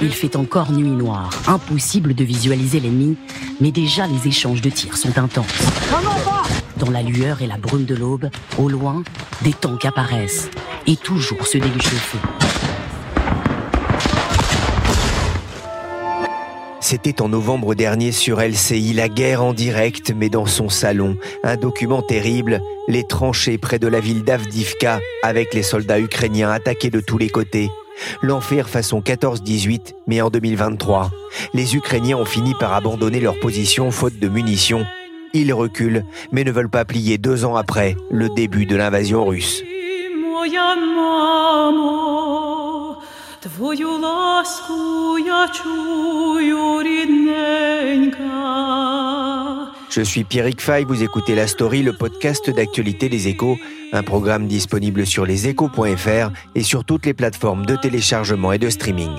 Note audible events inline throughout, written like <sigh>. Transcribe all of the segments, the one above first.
Il fait encore nuit noire, impossible de visualiser l'ennemi, mais déjà les échanges de tirs sont intenses. Dans la lueur et la brume de l'aube, au loin, des tanks apparaissent, et toujours se feu. C'était en novembre dernier sur LCI, la guerre en direct, mais dans son salon. Un document terrible, les tranchées près de la ville d'Avdivka, avec les soldats ukrainiens attaqués de tous les côtés. L'enfer façon 14-18, mais en 2023. Les Ukrainiens ont fini par abandonner leur position faute de munitions. Ils reculent, mais ne veulent pas plier deux ans après le début de l'invasion russe. Je suis Pierrick Fay, vous écoutez La Story, le podcast d'actualité des échos, un programme disponible sur leséchos.fr et sur toutes les plateformes de téléchargement et de streaming.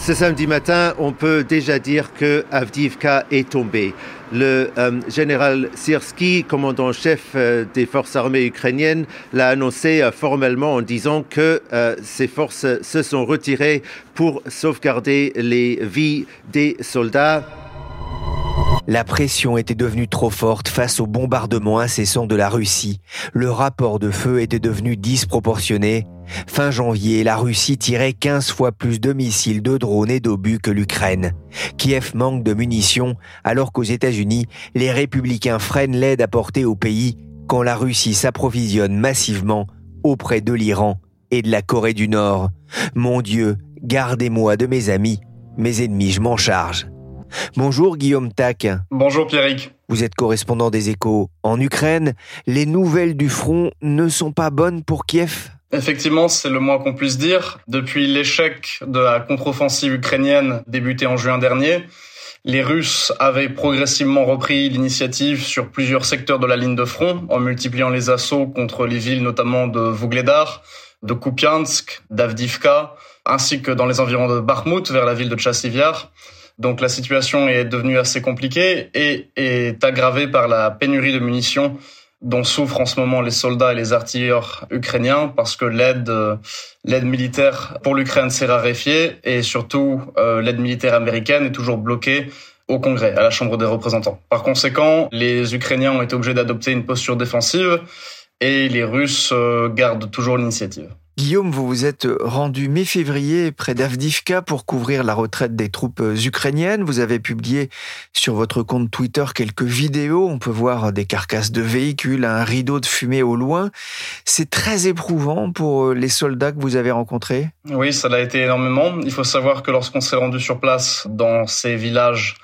Ce samedi matin, on peut déjà dire que Avdivka est tombé. Le euh, général Sirski, commandant-chef euh, des forces armées ukrainiennes, l'a annoncé euh, formellement en disant que ses forces se sont retirées pour sauvegarder les vies des soldats. La pression était devenue trop forte face au bombardement incessant de la Russie. Le rapport de feu était devenu disproportionné. Fin janvier, la Russie tirait 15 fois plus de missiles, de drones et d'obus que l'Ukraine. Kiev manque de munitions, alors qu'aux États-Unis, les républicains freinent l'aide apportée au pays quand la Russie s'approvisionne massivement auprès de l'Iran et de la Corée du Nord. Mon Dieu, gardez-moi de mes amis, mes ennemis, je m'en charge. Bonjour Guillaume Tac. Bonjour Pierrick. Vous êtes correspondant des échos en Ukraine. Les nouvelles du front ne sont pas bonnes pour Kiev? Effectivement, c'est le moins qu'on puisse dire. Depuis l'échec de la contre-offensive ukrainienne débutée en juin dernier, les Russes avaient progressivement repris l'initiative sur plusieurs secteurs de la ligne de front en multipliant les assauts contre les villes notamment de Vougledar, de Kupiansk, d'Avdivka, ainsi que dans les environs de Bakhmut vers la ville de Tchassiviar. Donc la situation est devenue assez compliquée et est aggravée par la pénurie de munitions dont souffrent en ce moment les soldats et les artilleurs ukrainiens parce que l'aide l'aide militaire pour l'Ukraine s'est raréfiée et surtout euh, l'aide militaire américaine est toujours bloquée au Congrès, à la Chambre des représentants. Par conséquent, les Ukrainiens ont été obligés d'adopter une posture défensive et les Russes euh, gardent toujours l'initiative. Guillaume, vous vous êtes rendu mi-février près d'Avdivka pour couvrir la retraite des troupes ukrainiennes. Vous avez publié sur votre compte Twitter quelques vidéos. On peut voir des carcasses de véhicules, un rideau de fumée au loin. C'est très éprouvant pour les soldats que vous avez rencontrés. Oui, ça l'a été énormément. Il faut savoir que lorsqu'on s'est rendu sur place dans ces villages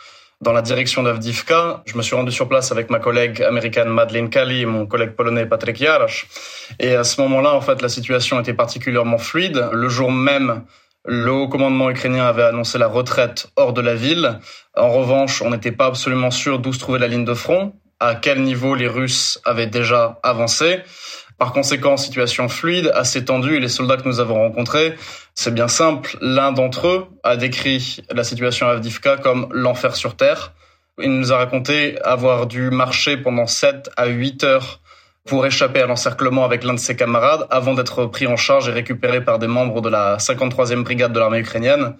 dans la direction d'Avdivka. Je me suis rendu sur place avec ma collègue américaine Madeleine Kali et mon collègue polonais Patrick Jarasz. Et à ce moment-là, en fait, la situation était particulièrement fluide. Le jour même, le haut commandement ukrainien avait annoncé la retraite hors de la ville. En revanche, on n'était pas absolument sûr d'où se trouvait la ligne de front, à quel niveau les Russes avaient déjà avancé. Par conséquent, situation fluide, assez tendue, et les soldats que nous avons rencontrés, c'est bien simple, l'un d'entre eux a décrit la situation à Avdivka comme l'enfer sur Terre. Il nous a raconté avoir dû marcher pendant 7 à 8 heures pour échapper à l'encerclement avec l'un de ses camarades avant d'être pris en charge et récupéré par des membres de la 53e brigade de l'armée ukrainienne.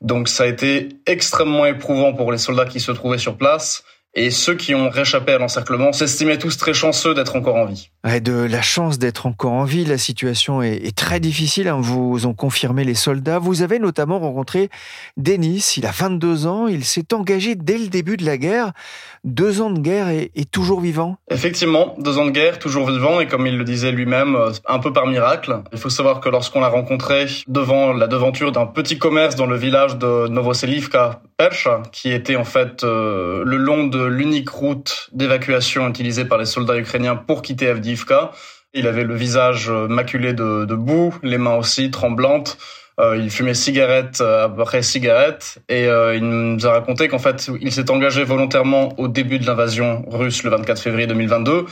Donc ça a été extrêmement éprouvant pour les soldats qui se trouvaient sur place Et ceux qui ont réchappé à l'encerclement s'estimaient tous très chanceux d'être encore en vie. de la chance d'être encore en vie, la situation est, très difficile, hein. vous ont confirmé les soldats. Vous avez notamment rencontré Denis, il a 22 ans, il s'est engagé dès le début de la guerre. Deux ans de guerre et, toujours vivant Effectivement, deux ans de guerre, toujours vivant, et comme il le disait lui-même, euh, un peu par miracle. Il faut savoir que lorsqu'on l'a rencontré devant la devanture d'un petit commerce dans le village de Novoselivka, Qui était en fait euh, le long de l'unique route d'évacuation utilisée par les soldats ukrainiens pour quitter Avdiivka. Il avait le visage euh, maculé de, boue, les mains aussi tremblantes. Euh, il fumait cigarette après cigarette et il nous a raconté qu'en fait il s'est engagé volontairement au début de l'invasion russe le 24 février 2022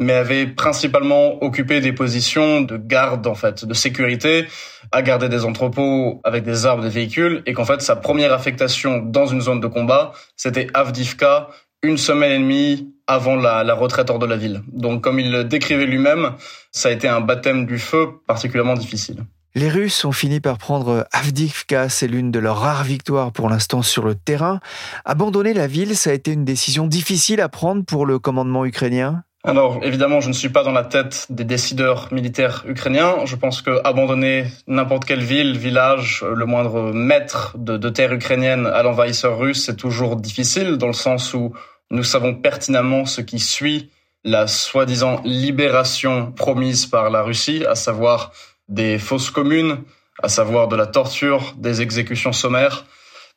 mais avait principalement occupé des positions de garde en fait, de sécurité, à garder des entrepôts avec des armes, des véhicules, et qu'en fait sa première affectation dans une zone de combat, c'était Avdivka, une semaine et demie avant la, la, retraite hors de la ville. Donc comme il le décrivait lui-même, ça a été un baptême du feu particulièrement difficile. Les Russes ont fini par prendre Avdivka, c'est l'une de leurs rares victoires pour l'instant sur le terrain. Abandonner la ville, ça a été une décision difficile à prendre pour le commandement ukrainien? Alors évidemment, je ne suis pas dans la tête des décideurs militaires ukrainiens. Je pense que abandonner n'importe quelle ville, village, le moindre mètre de, de terre ukrainienne à l'envahisseur russe, c'est toujours difficile dans le sens où nous savons pertinemment ce qui suit la soi-disant libération promise par la Russie, à savoir des fausses communes, à savoir de la torture, des exécutions sommaires.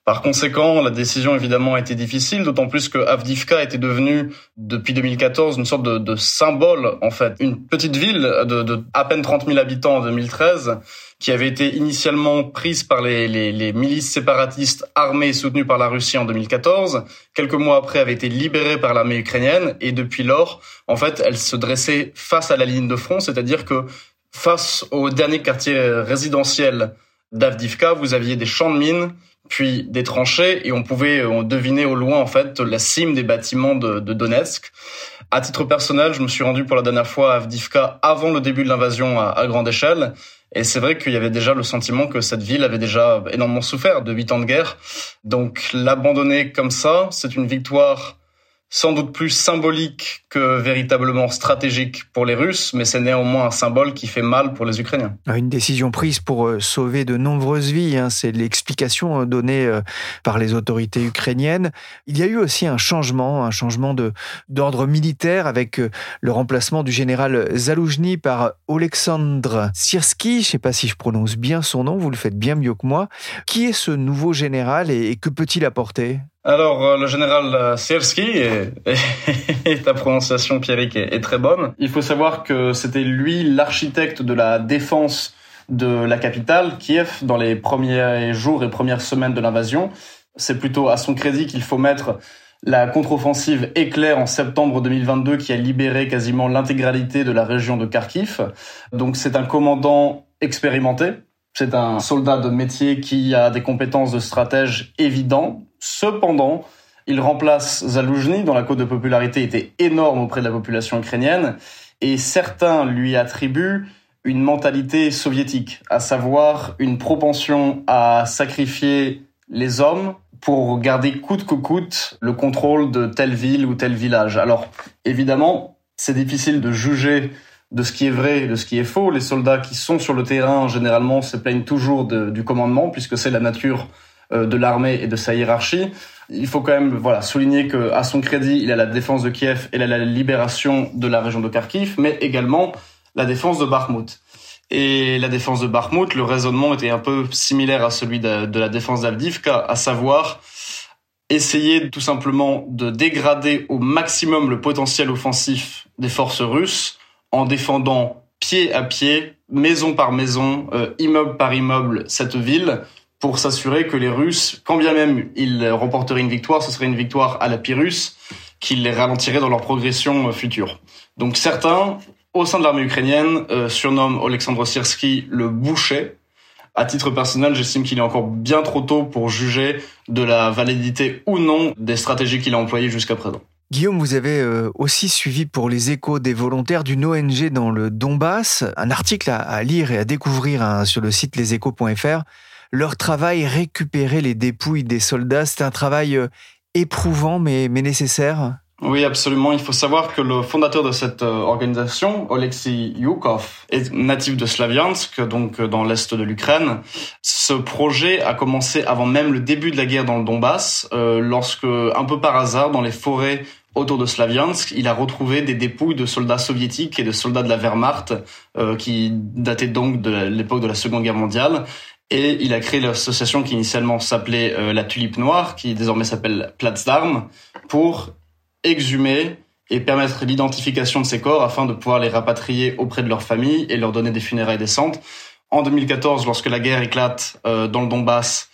Par conséquent, la décision évidemment a été difficile, d'autant plus que Avdivka était devenue depuis 2014 une sorte de, symbole en fait, une petite ville de, à peine 30 000 habitants en 2013 qui avait été initialement prise par les, les, milices séparatistes armées soutenues par la Russie en 2014. Quelques mois après, avait été libérée par l'armée ukrainienne et depuis lors, en fait, elle se dressait face à la ligne de front, c'est-à-dire que face au dernier quartier résidentiel d'Avdivka, vous aviez des champs de mines puis des tranchées et on pouvait on devinait au loin en fait la cime des bâtiments de, de, Donetsk. À titre personnel, je me suis rendu pour la dernière fois à Avdivka avant le début de l'invasion à, à, grande échelle et c'est vrai qu'il y avait déjà le sentiment que cette ville avait déjà énormément souffert de huit ans de guerre. Donc l'abandonner comme ça, c'est une victoire sans doute plus symbolique que véritablement stratégique pour les Russes, mais c'est néanmoins un symbole qui fait mal pour les Ukrainiens. Ah, une décision prise pour euh, sauver de nombreuses vies, hein, c'est l'explication euh, donnée euh, par les autorités ukrainiennes. Il y a eu aussi un changement, un changement d'ordre militaire avec le remplacement du général Zaloujny par Oleksandr Sirski. Je ne sais pas si je prononce bien son nom, vous le faites bien mieux que moi. Qui est ce nouveau général et que peut-il apporter? Alors, euh, le général euh, Sierski, et, <laughs> ta prononciation, Pierrick, est, très bonne. Il faut savoir que c'était lui l'architecte de la défense de la capitale, Kiev, dans les premiers jours et premières semaines de l'invasion. C'est plutôt à son crédit qu'il faut mettre la contre-offensive éclair en septembre 2022 qui a libéré quasiment l'intégralité de la région de Kharkiv. Donc c'est un commandant expérimenté, c'est un soldat de métier qui a des compétences de stratège évidentes. Cependant, il remplace Zaloujny, dont la cote de popularité était énorme auprès de la population ukrainienne, et certains lui attribuent une mentalité soviétique, à savoir une propension à sacrifier les hommes pour garder coûte que coûte le contrôle de telle ville ou tel village. Alors, évidemment, c'est difficile de juger de ce qui est vrai et de ce qui est faux. Les soldats qui sont sur le terrain, généralement, se plaignent toujours du commandement, puisque c'est la nature de l'armée et de sa hiérarchie. Il faut quand même voilà souligner que à son crédit, il a la défense de Kiev et la libération de la région de Kharkiv, mais également la défense de Bakhmut. Et la défense de Bakhmut, le raisonnement était un peu similaire à celui de, de la défense d'Avdivka, à savoir essayer tout simplement de dégrader au maximum le potentiel offensif des forces russes en défendant pied à pied, maison par maison, euh, immeuble par immeuble, cette ville, pour s'assurer que les Russes, quand bien même ils remporteraient une victoire, ce serait une victoire à la Pyrrhus, qui les ralentirait dans leur progression euh, future. Donc certains, au sein de l'armée ukrainienne, euh, surnomment Alexandre Sirski le boucher. À titre personnel, j'estime qu'il est encore bien trop tôt pour juger de la validité ou non des stratégies qu'il a employées jusqu'à présent. Guillaume, vous avez euh, aussi suivi pour les échos des volontaires d'une ONG dans le Donbass, un article à, lire et à découvrir hein, sur le site leséchos.fr. Leur travail, récupérer les dépouilles des soldats, c'est un travail euh, éprouvant mais, nécessaire oui, absolument. Il faut savoir que le fondateur de cette euh, organisation, Oleksiy Yukov, est natif de Slaviansk, donc euh, dans l'est de l'Ukraine. Ce projet a commencé avant même le début de la guerre dans le Donbass, lorsque, un peu par hasard, dans les forêts autour de Slaviansk, il a retrouvé des dépouilles de soldats soviétiques et de soldats de la Wehrmacht, qui dataient donc de l'époque de la Seconde Guerre mondiale. Et il a créé l'association qui initialement s'appelait la Tulipe Noire, qui désormais s'appelle Platz d'Armes, pour exhumer et permettre l'identification de ces corps afin de pouvoir les rapatrier auprès de leurs familles et leur donner des funérailles décentes. En 2014, lorsque la guerre éclate euh, dans le Donbass,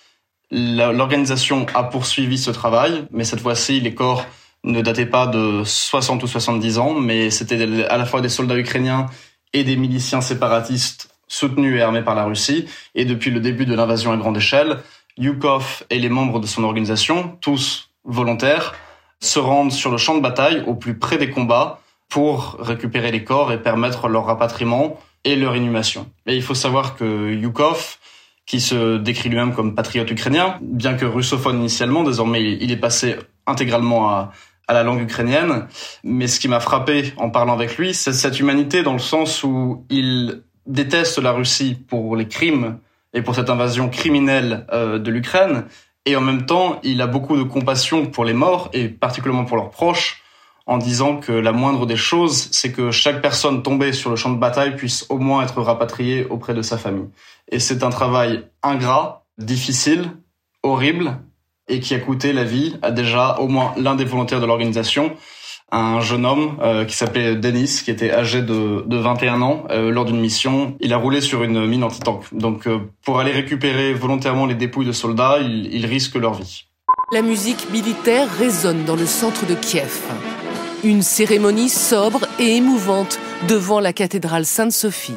l'organisation a poursuivi ce travail, mais cette fois-ci, les corps ne dataient pas de 60 ou 70 ans, mais c'était à la fois des soldats ukrainiens et des miliciens séparatistes soutenus et armés par la Russie. Et depuis le début de l'invasion à grande échelle, Yukov et les membres de son organisation, tous volontaires, se rendent sur le champ de bataille au plus près des combats pour récupérer les corps et permettre leur rapatriement et leur inhumation. Et il faut savoir que Yukov, qui se décrit lui-même comme patriote ukrainien, bien que russophone initialement, désormais il est passé intégralement à, à la langue ukrainienne. Mais ce qui m'a frappé en parlant avec lui, c'est cette humanité dans le sens où il déteste la Russie pour les crimes et pour cette invasion criminelle euh, de l'Ukraine, et en même temps, il a beaucoup de compassion pour les morts et particulièrement pour leurs proches, en disant que la moindre des choses, c'est que chaque personne tombée sur le champ de bataille puisse au moins être rapatriée auprès de sa famille. Et c'est un travail ingrat, difficile, horrible, et qui a coûté la vie à déjà au moins l'un des volontaires de l'organisation, un jeune homme euh, qui s'appelait Denis, qui était âgé de, de 21 ans euh, lors d'une mission. Il a roulé sur une mine anti-tank. Donc euh, pour aller récupérer volontairement les dépouilles de soldats, ils, ils risquent leur vie. La musique militaire résonne dans le centre de Kiev. Une cérémonie sobre et émouvante devant la cathédrale Sainte-Sophie.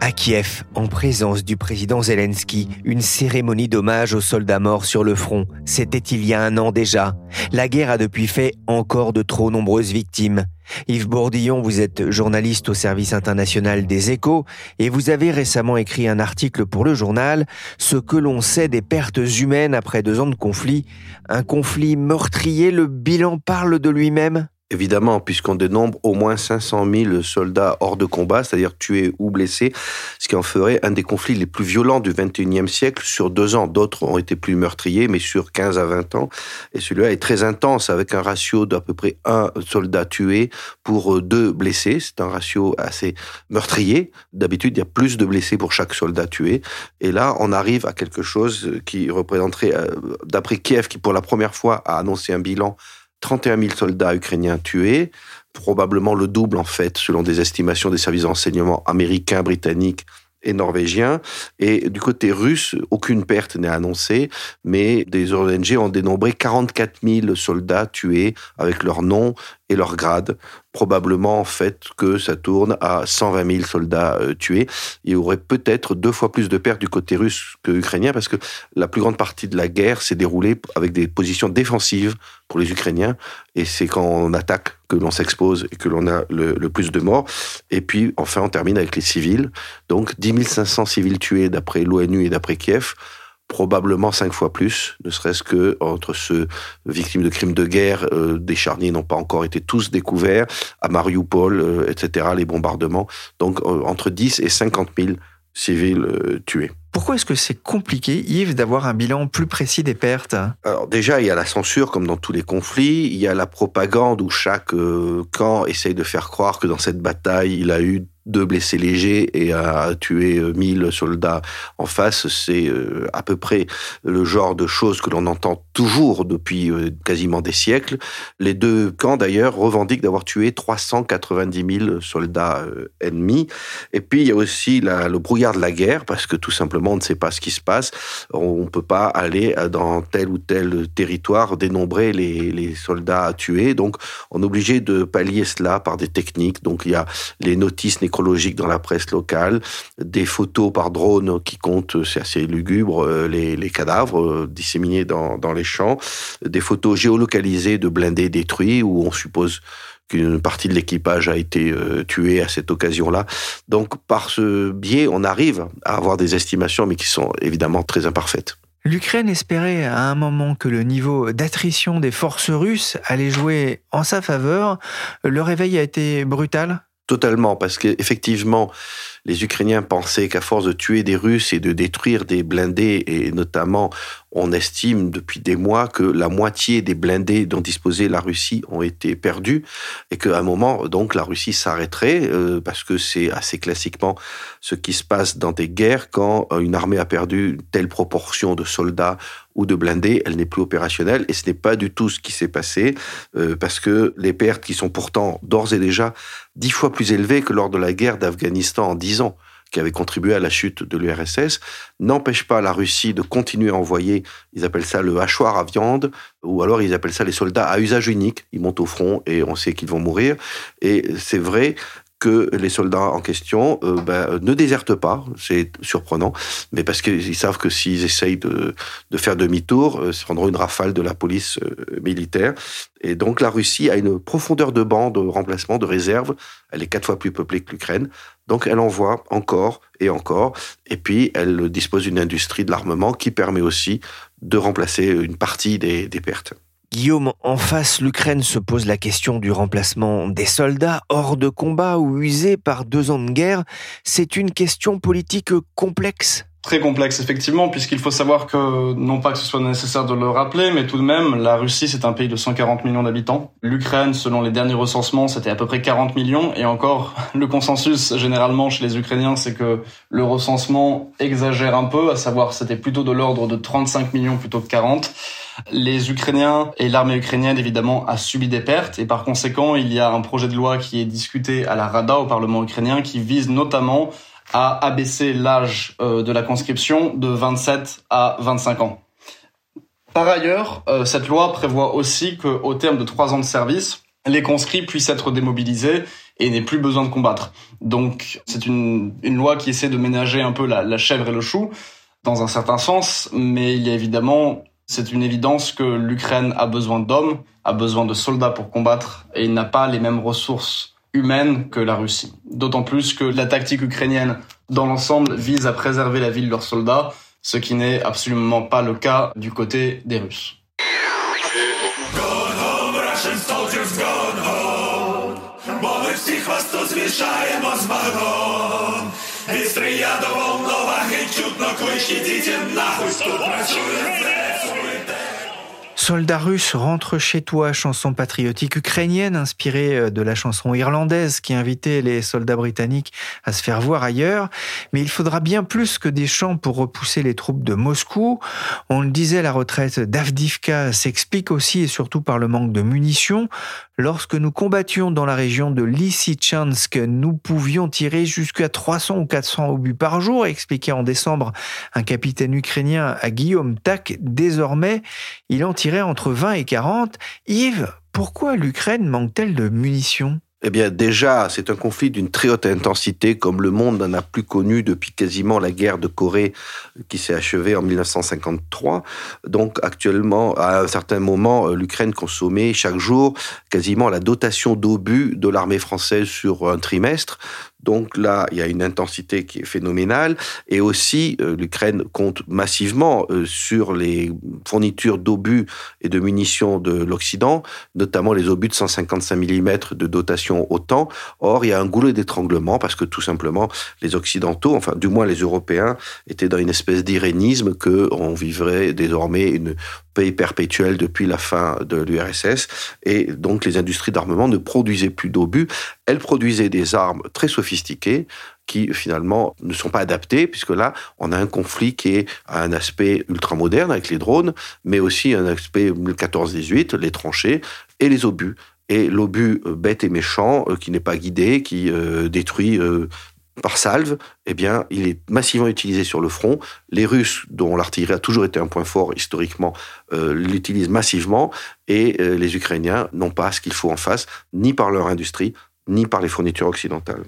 À Kiev, en présence du président Zelensky, une cérémonie d'hommage aux soldats morts sur le front. C'était il y a un an déjà. La guerre a depuis fait encore de trop nombreuses victimes. Yves Bourdillon, vous êtes journaliste au service international des échos et vous avez récemment écrit un article pour le journal Ce que l'on sait des pertes humaines après deux ans de conflit. Un conflit meurtrier, le bilan parle de lui-même Évidemment, puisqu'on dénombre au moins 500 000 soldats hors de combat, c'est-à-dire tués ou blessés, ce qui en ferait un des conflits les plus violents du XXIe siècle sur deux ans. D'autres ont été plus meurtriers, mais sur 15 à 20 ans. Et celui-là est très intense, avec un ratio d'à peu près un soldat tué pour deux blessés. C'est un ratio assez meurtrier. D'habitude, il y a plus de blessés pour chaque soldat tué. Et là, on arrive à quelque chose qui représenterait, euh, d'après Kiev, qui pour la première fois a annoncé un bilan 31 000 soldats ukrainiens tués, probablement le double en fait, selon des estimations des services d'enseignement américains, britanniques et norvégiens. Et du côté russe, aucune perte n'est annoncée, mais des ONG ont dénombré 44 000 soldats tués avec leur nom et leur grade. Probablement en fait que ça tourne à 120 000 soldats euh, tués. Il y aurait peut-être deux fois plus de pertes du côté russe que ukrainien parce que la plus grande partie de la guerre s'est déroulée avec des positions défensives pour les Ukrainiens et c'est quand on attaque que l'on s'expose et que l'on a le, le, plus de morts. Et puis enfin on termine avec les civils. Donc 10 500 civils tués d'après l'ONU et d'après Kiev probablement cinq fois plus, ne serait-ce que entre ceux victimes de crimes de guerre, euh, des charniers n'ont pas encore été tous découverts, à Mariupol, euh, etc., les bombardements. Donc euh, entre 10 et 50 000 civils tués. Pourquoi est-ce que c'est compliqué, Yves, d'avoir un bilan plus précis des pertes? Alors déjà, il y a la censure, comme dans tous les conflits. Il y a la propagande où chaque camp essaye de faire croire que dans cette bataille, il a eu deux blessés légers et a tué 1000 euh, soldats en face, c'est euh, à peu près le genre de choses que l'on entend toujours depuis euh, quasiment des siècles. Les deux camps, d'ailleurs, revendiquent d'avoir tué 390 000 soldats ennemis. Et puis, il y a aussi le brouillard de la guerre, parce que tout simplement, on ne sait pas ce qui se passe. On ne peut pas aller dans tel ou tel territoire dénombrer les, les soldats à tuer. Donc, on est obligé de pallier cela par des techniques. Donc, il y a les notices dans la presse locale, des photos par drone qui comptent, c'est assez lugubre, euh, les, cadavres euh, disséminés dans, dans les champs, des photos géolocalisées de blindés détruits où on suppose qu'une partie de l'équipage a été euh, tuée à cette occasion-là. Donc par ce biais, on arrive à avoir des estimations, mais qui sont évidemment très imparfaites. L'Ukraine espérait à un moment que le niveau d'attrition des forces russes allait jouer en sa faveur. Le réveil a été brutal Totalement, parce qu'effectivement, les Ukrainiens pensaient qu'à force de tuer des Russes et de détruire des blindés, et notamment on estime depuis des mois que la moitié des blindés dont disposait la Russie ont été perdus et qu'à un moment, donc, la Russie s'arrêterait euh, parce que c'est assez classiquement ce qui se passe dans des guerres. Quand euh, une armée a perdu une telle proportion de soldats ou de blindés, elle n'est plus opérationnelle et ce n'est pas du tout ce qui s'est passé euh, parce que les pertes qui sont pourtant d'ores et déjà dix fois plus élevées que lors de la guerre d'Afghanistan en 10 qui avaient contribué à la chute de l'URSS, n'empêche pas la Russie de continuer à envoyer, ils appellent ça le hachoir à viande, ou alors ils appellent ça les soldats à usage unique, ils montent au front et on sait qu'ils vont mourir. Et c'est vrai que les soldats en question euh, ben, ne désertent pas, c'est surprenant, mais parce qu'ils savent que s'ils essayent de, faire demi-tour, euh, ils prendront une rafale de la police euh, militaire. Et donc la Russie a une profondeur de banc de remplacement, de réserve. Elle est quatre fois plus peuplée que l'Ukraine. Donc elle envoie encore et encore. Et puis elle dispose d'une industrie de l'armement qui permet aussi de remplacer une partie des pertes. Guillaume, en face, l'Ukraine se pose la question du remplacement des soldats hors de combat ou usés par deux ans de guerre. C'est une question politique complexe Très complexe, effectivement, puisqu'il faut savoir que, non pas que ce soit nécessaire de le rappeler, mais tout de même, la Russie, c'est un pays de 140 millions d'habitants. L'Ukraine, selon les derniers recensements, c'était à peu près 40 millions. Et encore, <laughs> le consensus, généralement, chez les Ukrainiens, c'est que le recensement exagère un peu, à savoir, c'était plutôt de l'ordre de 35 millions plutôt que 40. Les Ukrainiens et l'armée ukrainienne, évidemment, a subi des pertes et par conséquent, il y a un projet de loi qui est discuté à la Rada, au Parlement ukrainien, qui vise notamment à abaisser l'âge euh, de la conscription de 27 à 25 ans. Par ailleurs, euh, cette loi prévoit aussi qu'au terme de trois ans de service, les conscrits puissent être démobilisés et n'aient plus besoin de combattre. Donc c'est une, une loi qui essaie de ménager un peu la, la chèvre et le chou, dans un certain sens, mais il y a évidemment c'est une évidence que l'Ukraine a besoin d'hommes, a besoin de soldats pour combattre et n'a pas les mêmes ressources humaines que la Russie. D'autant plus que la tactique ukrainienne dans l'ensemble vise à préserver la vie de leurs soldats, ce qui n'est absolument pas le cas du côté des Russes. Soldat russe, rentre chez toi, chanson patriotique ukrainienne inspirée euh, de la chanson irlandaise qui invitait les soldats britanniques à se faire voir ailleurs. Mais il faudra bien plus que des chants pour repousser les troupes de Moscou. On le disait, la retraite d'Avdivka s'explique aussi et surtout par le manque de munitions. Lorsque nous combattions dans la région de Lysychansk, nous pouvions tirer jusqu'à 300 ou 400 obus par jour, expliquait en décembre un capitaine ukrainien à Guillaume Tak. Désormais, il en tirait entre 20 et 40. Yves, pourquoi l'Ukraine manque-t-elle de munitions? Eh bien, déjà, c'est un conflit d'une très haute intensité, comme le monde n'en a plus connu depuis quasiment la guerre de Corée qui s'est achevée en 1953. Donc, actuellement, à un certain moment, l'Ukraine consommait chaque jour quasiment la dotation d'obus de l'armée française sur un trimestre. Donc là, il y a une intensité qui est phénoménale. Et aussi, euh, l'Ukraine compte massivement euh, sur les fournitures d'obus et de munitions de l'Occident, notamment les obus de 155 mm de dotation OTAN. Or, il y a un goulot d'étranglement parce que tout simplement, les Occidentaux, enfin du moins les Européens, étaient dans une espèce d'irénisme qu'on vivrait désormais une pays perpétuel depuis la fin de l'URSS. Et donc, les industries d'armement ne produisaient plus d'obus. Elles produisaient des armes très sophistiquées qui finalement ne sont pas adaptées, puisque là, on a un conflit qui est un aspect ultramoderne avec les drones, mais aussi un aspect 14-18, les tranchées et les obus et l'obus euh, bête et méchant euh, qui n'est pas guidé, qui euh, détruit par salve, eh bien, il est massivement utilisé sur le front. Les Russes, dont l'artillerie a toujours été un point fort historiquement, euh, l'utilisent massivement, et euh, les Ukrainiens n'ont pas ce qu'il faut en face, ni par leur industrie, ni par les fournitures occidentales.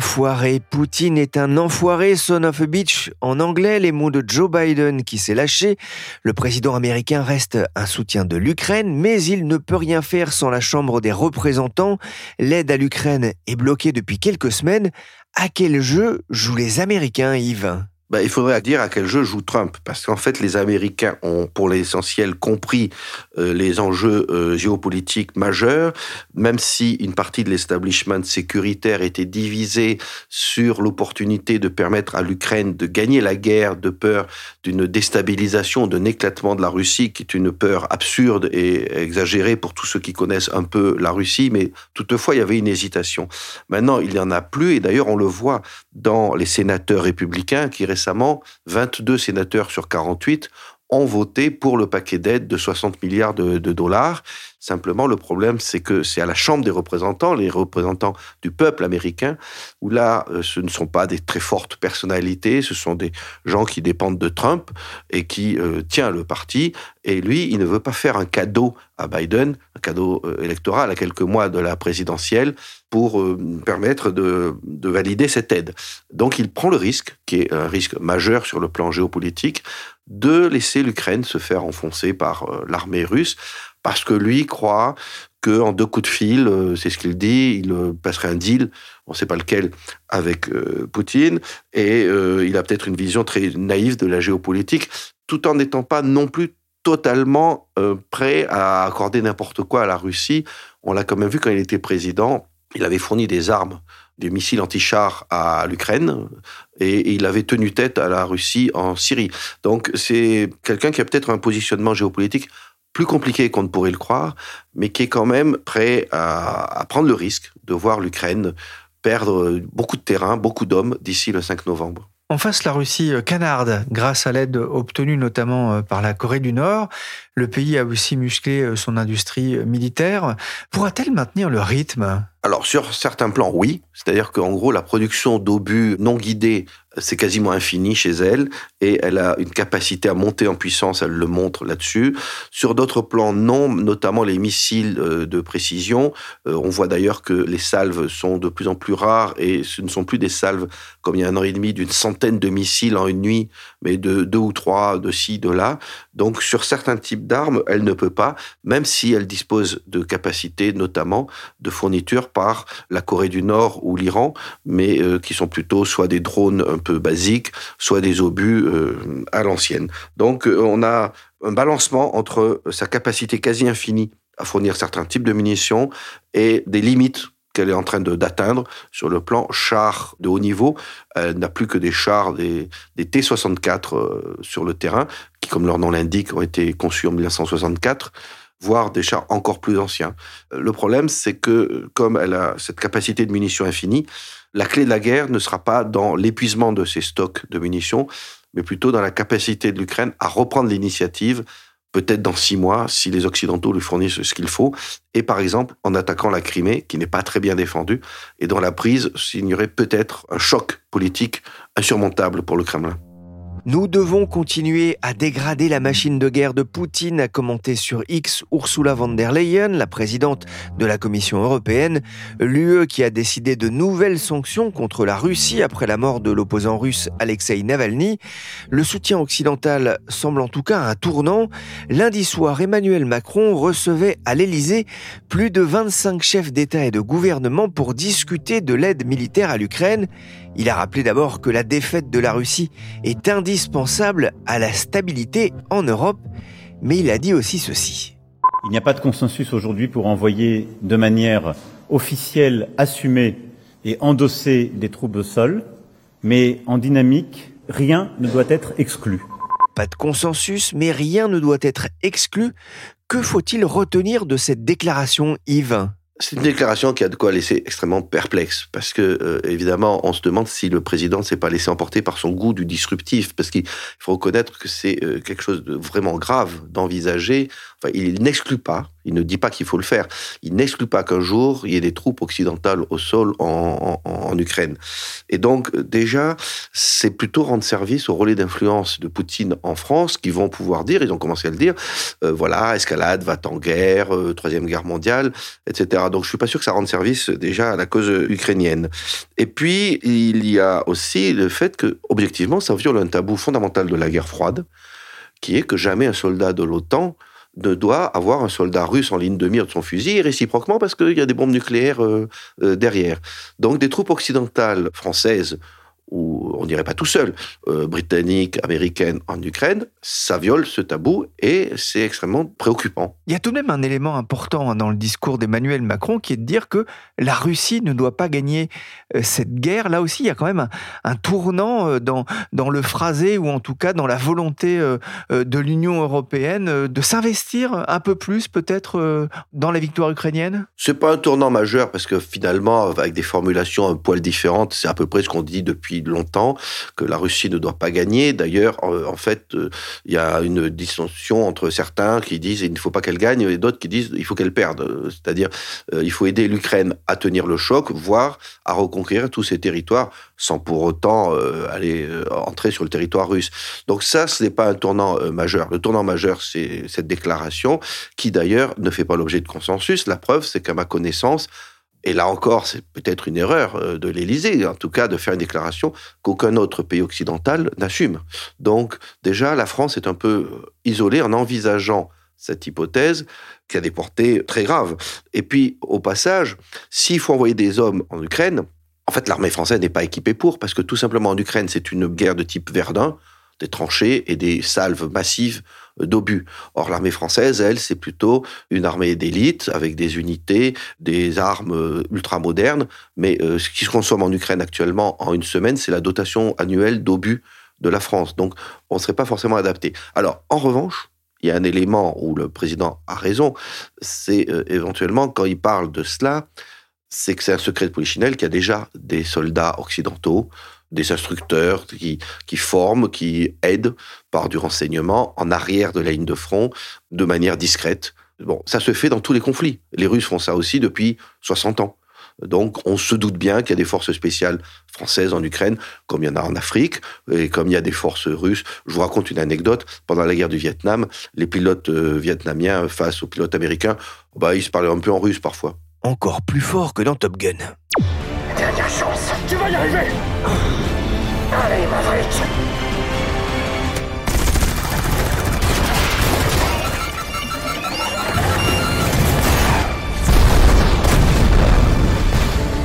Enfoiré, Poutine est un enfoiré, son of a bitch. En anglais, les mots de Joe Biden qui s'est lâché. Le président américain reste un soutien de l'Ukraine, mais il ne peut rien faire sans la Chambre des représentants. L'aide à l'Ukraine est bloquée depuis quelques semaines. À quel jeu jouent les Américains, Yves? Bah, il faudrait dire à quel jeu joue Trump, parce qu'en fait, les Américains ont, pour l'essentiel, compris euh, les enjeux euh, géopolitiques majeurs, même si une partie de l'establishment sécuritaire était divisée sur l'opportunité de permettre à l'Ukraine de gagner la guerre de peur d'une déstabilisation, d'un éclatement de la Russie, qui est une peur absurde et exagérée pour tous ceux qui connaissent un peu la Russie, mais toutefois, il y avait une hésitation. Maintenant, il n'y en a plus, et d'ailleurs, on le voit dans les sénateurs républicains qui restent récemment, 22 sénateurs sur 48 ont voté pour le paquet d'aide de 60 milliards de, dollars. Simplement, le problème, c'est que c'est à la Chambre des représentants, les représentants du peuple américain, où là, euh, ce ne sont pas des très fortes personnalités, ce sont des gens qui dépendent de Trump et qui euh, tient le parti. Et lui, il ne veut pas faire un cadeau à Biden, un cadeau euh, électoral à quelques mois de la présidentielle, pour permettre de, de valider cette aide. Donc, il prend le risque, qui est un risque majeur sur le plan géopolitique, de laisser l'Ukraine se faire enfoncer par euh, l'armée russe, parce que lui croit qu'en deux coups de fil, euh, c'est ce qu'il dit, il euh, passerait un deal, on ne sait pas lequel, avec Poutine, et il a peut-être une vision très naïve de la géopolitique, tout en n'étant pas non plus totalement prêt à accorder n'importe quoi à la Russie. On l'a quand même vu quand il était président, il avait fourni des armes des missiles anti-chars à l'Ukraine et, il avait tenu tête à la Russie en Syrie. Donc c'est quelqu'un qui a peut-être un positionnement géopolitique plus compliqué qu'on ne pourrait le croire, mais qui est quand même prêt à, à prendre le risque de voir l'Ukraine perdre beaucoup de terrain, beaucoup d'hommes d'ici le 5 novembre. En face, la Russie euh, canarde grâce à l'aide obtenue notamment euh, par la Corée du Nord. Le pays a aussi musclé euh, son industrie militaire. Pourra-t-elle maintenir le rythme? Alors sur certains plans, oui. C'est-à-dire qu'en gros, la production d'obus non guidés c'est quasiment infini chez elle et elle a une capacité à monter en puissance, elle le montre là-dessus. Sur d'autres plans, non, notamment les missiles euh, de précision. Euh, on voit d'ailleurs que les salves sont de plus en plus rares et ce ne sont plus des salves comme il y a un an et demi d'une centaine de missiles en une nuit, mais de deux ou trois de ci, de là. Donc sur certains types d'armes, elle ne peut pas, même si elle dispose de capacités, notamment de fournitures par la Corée du Nord ou l'Iran, mais euh, qui sont plutôt soit des drones un peu basiques, soit des obus euh, à l'ancienne. Donc euh, on a un balancement entre sa capacité quasi infinie à fournir certains types de munitions et des limites qu'elle est en train d'atteindre sur le plan char de haut niveau. Elle n'a plus que des chars, des, des T-64 euh, sur le terrain, qui, comme leur nom l'indique, ont été conçus en 1964 voire des chars encore plus anciens. Le problème, c'est que comme elle a cette capacité de munitions infinie, la clé de la guerre ne sera pas dans l'épuisement de ses stocks de munitions, mais plutôt dans la capacité de l'Ukraine à reprendre l'initiative, peut-être dans six mois, si les Occidentaux lui fournissent ce qu'il faut, et par exemple en attaquant la Crimée, qui n'est pas très bien défendue, et dont la prise signerait peut-être un choc politique insurmontable pour le Kremlin. Nous devons continuer à dégrader la machine de guerre de Poutine, a commenté sur X Ursula von der Leyen, la présidente de la Commission européenne, l'UE qui a décidé de nouvelles sanctions contre la Russie après la mort de l'opposant russe Alexei Navalny. Le soutien occidental semble en tout cas un tournant. Lundi soir, Emmanuel Macron recevait à l'Élysée plus de 25 chefs d'État et de gouvernement pour discuter de l'aide militaire à l'Ukraine. Il a rappelé d'abord que la défaite de la Russie est indispensable à la stabilité en Europe, mais il a dit aussi ceci. Il n'y a pas de consensus aujourd'hui pour envoyer de manière officielle, assumée et endossée des troupes au sol, mais en dynamique, rien ne doit être exclu. Pas de consensus, mais rien ne doit être exclu. Que faut-il retenir de cette déclaration, Yves? C'est une déclaration qui a de quoi laisser extrêmement perplexe, parce que euh, évidemment, on se demande si le président s'est pas laissé emporter par son goût du disruptif, parce qu'il faut reconnaître que c'est euh, quelque chose de vraiment grave d'envisager. Enfin, il n'exclut pas Il ne dit pas qu'il faut le faire. Il n'exclut pas qu'un jour, il y ait des troupes occidentales au sol en, Ukraine. Et donc, déjà, c'est plutôt rendre service au relais d'influence de Poutine en France, qui vont pouvoir dire, ils ont commencé à le dire, euh, voilà, escalade, va en guerre, euh, troisième guerre mondiale, etc. Donc, je suis pas sûr que ça rende service déjà à la cause ukrainienne. Et puis, il y a aussi le fait que, objectivement, ça viole un tabou fondamental de la guerre froide, qui est que jamais un soldat de l'OTAN ne doit avoir un soldat russe en ligne de mire de son fusil, et réciproquement parce qu'il y a des bombes nucléaires euh, euh, derrière. Donc des troupes occidentales françaises ou on dirait pas tout seul, euh, britannique, américaine en Ukraine, ça viole ce tabou et c'est extrêmement préoccupant. Il y a tout de même un élément important hein, dans le discours d'Emmanuel Macron qui est de dire que la Russie ne doit pas gagner euh, cette guerre. Là aussi, il y a quand même un, tournant euh, dans, dans le phrasé ou en tout cas dans la volonté de l'Union européenne de s'investir un peu plus peut-être dans la victoire ukrainienne. C'est pas un tournant majeur parce que finalement, avec des formulations un poil différentes, c'est à peu près ce qu'on dit depuis longtemps que la Russie ne doit pas gagner. D'ailleurs, euh, en fait, euh, il y a une distinction entre certains qui disent il ne faut pas qu'elle gagne et d'autres qui disent il faut qu'elle perde. C'est-à-dire, euh, il faut aider l'Ukraine à tenir le choc, voire à reconquérir tous ses territoires sans pour autant aller entrer sur le territoire russe. Donc ça, ce n'est pas un tournant majeur. Le tournant majeur, c'est cette déclaration qui d'ailleurs ne fait pas l'objet de consensus. La preuve, c'est qu'à ma connaissance, et là encore, c'est peut-être une erreur euh, de l'Élysée, en tout cas de faire une déclaration qu'aucun autre pays occidental n'assume. Donc déjà, la France est un peu isolée en envisageant cette hypothèse qui a des portées très graves. Et puis, au passage, s'il faut envoyer des hommes en Ukraine, en fait, l'armée française n'est pas équipée pour, parce que tout simplement en Ukraine, c'est une guerre de type Verdun, des tranchées et des salves massives d'obus. Or, l'armée française, elle, c'est plutôt une armée d'élite avec des unités, des armes euh, ultra modernes. Mais euh, ce qui se consomme en Ukraine actuellement en une semaine, c'est la dotation annuelle d'obus de la France. Donc, on ne serait pas forcément adapté. Alors, en revanche, il y a un élément où le président a raison, c'est euh, éventuellement quand il parle de cela, c'est que c'est un secret de Polichinelle qu'il y a déjà des soldats occidentaux des instructeurs qui, qui forment, qui aident par du renseignement en arrière de la ligne de front de manière discrète. Bon, ça se fait dans tous les conflits. Les Russes font ça aussi depuis 60 ans. Donc, on se doute bien qu'il y a des forces spéciales françaises en Ukraine, comme il y en a en Afrique, et comme il y a des forces russes. Je vous raconte une anecdote. Pendant la guerre du Vietnam, les pilotes euh, vietnamiens face aux pilotes américains, bah, ils se parlaient un peu en russe parfois. Encore plus fort que dans Top Gun. Dernière chance, tu vas y arriver Allez, Maverick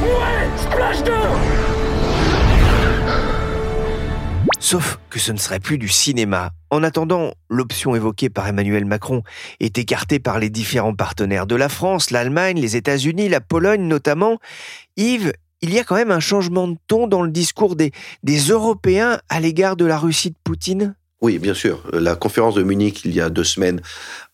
Ouais Splash 2 Sauf que ce ne serait plus du cinéma. En attendant, l'option évoquée par Emmanuel Macron est écartée par les différents partenaires de la France, l'Allemagne, les États-Unis, la Pologne notamment. Yves, il y a quand même un changement de ton dans le discours des, Européens à l'égard de la Russie de Poutine? Oui, bien sûr. La conférence de Munich, il y a deux semaines,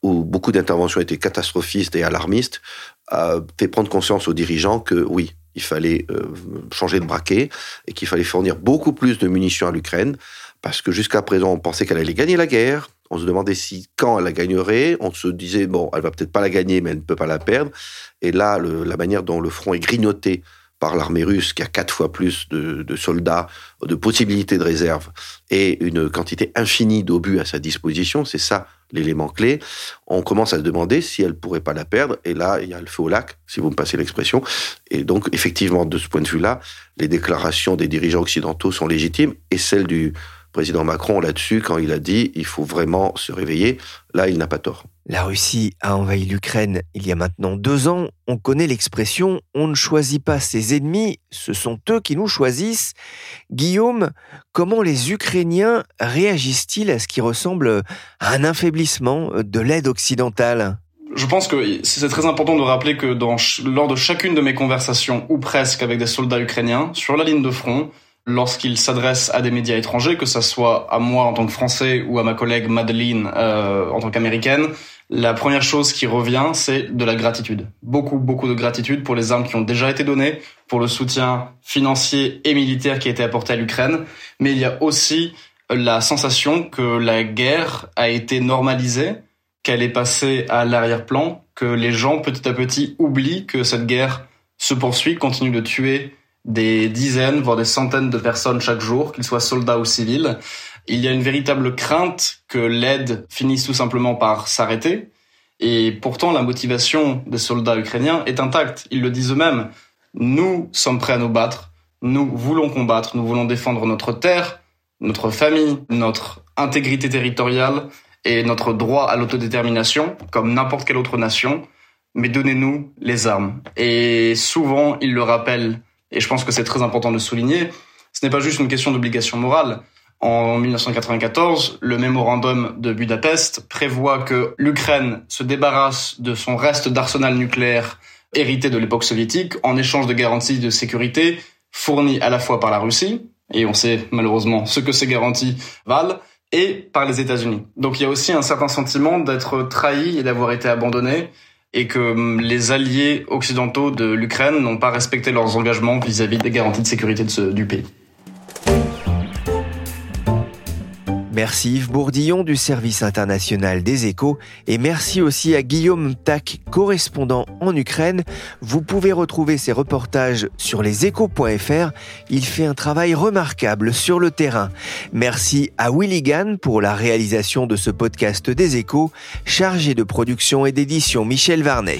où beaucoup d'interventions étaient catastrophistes et alarmistes, a fait prendre conscience aux dirigeants que oui, il fallait euh, changer de braquet et qu'il fallait fournir beaucoup plus de munitions à l'Ukraine, parce que jusqu'à présent, on pensait qu'elle allait gagner la guerre. On se demandait si, quand elle la gagnerait. On se disait, bon, elle va peut-être pas la gagner, mais elle ne peut pas la perdre. Et là, la manière dont le front est grignoté par l'armée russe qui a quatre fois plus de, soldats, de possibilités de réserve et une quantité infinie d'obus à sa disposition, c'est ça l'élément clé. On commence à se demander si elle pourrait pas la perdre. Et là, il y a le feu au lac, si vous me passez l'expression. Et donc, effectivement, de ce point de vue-là, les déclarations des dirigeants occidentaux sont légitimes et celles du président Macron là-dessus, quand il a dit il faut vraiment se réveiller, là, il n'a pas tort. La Russie a envahi l'Ukraine il y a maintenant deux ans. On connaît l'expression on ne choisit pas ses ennemis, ce sont eux qui nous choisissent. Guillaume, comment les Ukrainiens réagissent-ils à ce qui ressemble à un affaiblissement de l'aide occidentale? Je pense que c'est très important de rappeler que dans, lors de chacune de mes conversations, ou presque avec des soldats ukrainiens, sur la ligne de front, lorsqu'ils s'adressent à des médias étrangers, que ce soit à moi en tant que Français ou à ma collègue Madeleine euh, en tant qu'Américaine, la première chose qui revient, c'est de la gratitude. Beaucoup, beaucoup de gratitude pour les armes qui ont déjà été données, pour le soutien financier et militaire qui a été apporté à l'Ukraine. Mais il y a aussi la sensation que la guerre a été normalisée, qu'elle est passée à l'arrière-plan que les gens petit à petit oublient que cette guerre se poursuit, continue de tuer des dizaines, voire des centaines de personnes chaque jour, qu'ils soient soldats ou civils. Il y a une véritable crainte que l'aide finisse tout simplement par s'arrêter. Et pourtant, la motivation des soldats ukrainiens est intacte. Ils le disent eux-mêmes. Nous sommes prêts à nous battre. Nous voulons combattre. Nous voulons défendre notre terre, notre famille, notre intégrité territoriale et notre droit à l'autodétermination, comme n'importe quelle autre nation. Mais donnez-nous les armes. Et souvent, ils le rappellent et je pense que c'est très important de souligner, ce n'est pas juste une question d'obligation morale. En 1994, le mémorandum de Budapest prévoit que l'Ukraine se débarrasse de son reste d'arsenal nucléaire hérité de l'époque soviétique en échange de garanties de sécurité fournies à la fois par la Russie, et on sait malheureusement ce que ces garanties valent, et par les États-Unis. Donc il y a aussi un certain sentiment d'être trahi et d'avoir été abandonné, et que hum, les alliés occidentaux de l'Ukraine n'ont pas respecté leurs engagements vis-à-vis des garanties de sécurité du pays. Merci Yves Bourdillon du service international des échos et merci aussi à Guillaume Tac, correspondant en Ukraine. Vous pouvez retrouver ses reportages sur leséchos.fr. Il fait un travail remarquable sur le terrain. Merci à Willy pour la réalisation de ce podcast des échos, chargé de production et d'édition Michel Varnet.